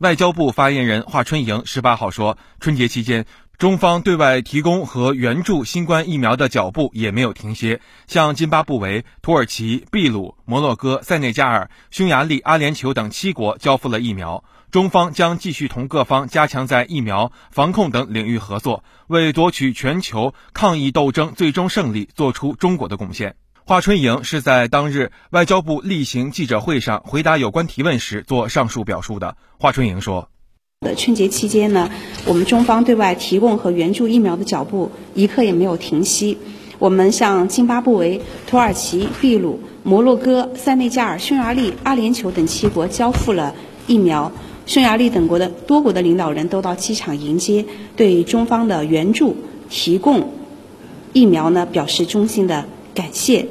外交部发言人华春莹十八号说，春节期间。中方对外提供和援助新冠疫苗的脚步也没有停歇，向津巴布韦、土耳其、秘鲁、摩洛哥、塞内加尔、匈牙利、阿联酋等七国交付了疫苗。中方将继续同各方加强在疫苗、防控等领域合作，为夺取全球抗疫斗争最终胜利做出中国的贡献。华春莹是在当日外交部例行记者会上回答有关提问时做上述表述的。华春莹说。的春节期间呢，我们中方对外提供和援助疫苗的脚步一刻也没有停息。我们向津巴布韦、土耳其、秘鲁、摩洛哥、塞内加尔、匈牙利、阿联酋等七国交付了疫苗。匈牙利等国的多国的领导人都到机场迎接，对中方的援助提供疫苗呢表示衷心的感谢。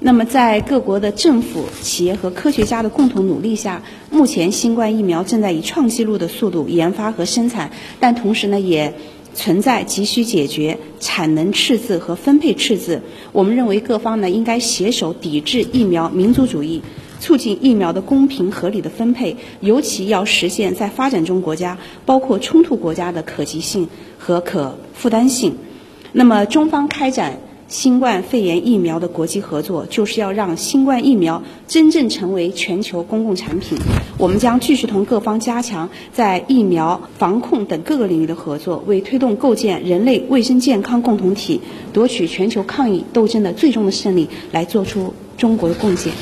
那么，在各国的政府、企业和科学家的共同努力下，目前新冠疫苗正在以创纪录的速度研发和生产，但同时呢，也存在急需解决产能赤字和分配赤字。我们认为各方呢应该携手抵制疫苗民族主义，促进疫苗的公平合理的分配，尤其要实现在发展中国家，包括冲突国家的可及性和可负担性。那么，中方开展。新冠肺炎疫苗的国际合作，就是要让新冠疫苗真正成为全球公共产品。我们将继续同各方加强在疫苗、防控等各个领域的合作，为推动构建人类卫生健康共同体、夺取全球抗疫斗争的最终的胜利，来做出中国的贡献。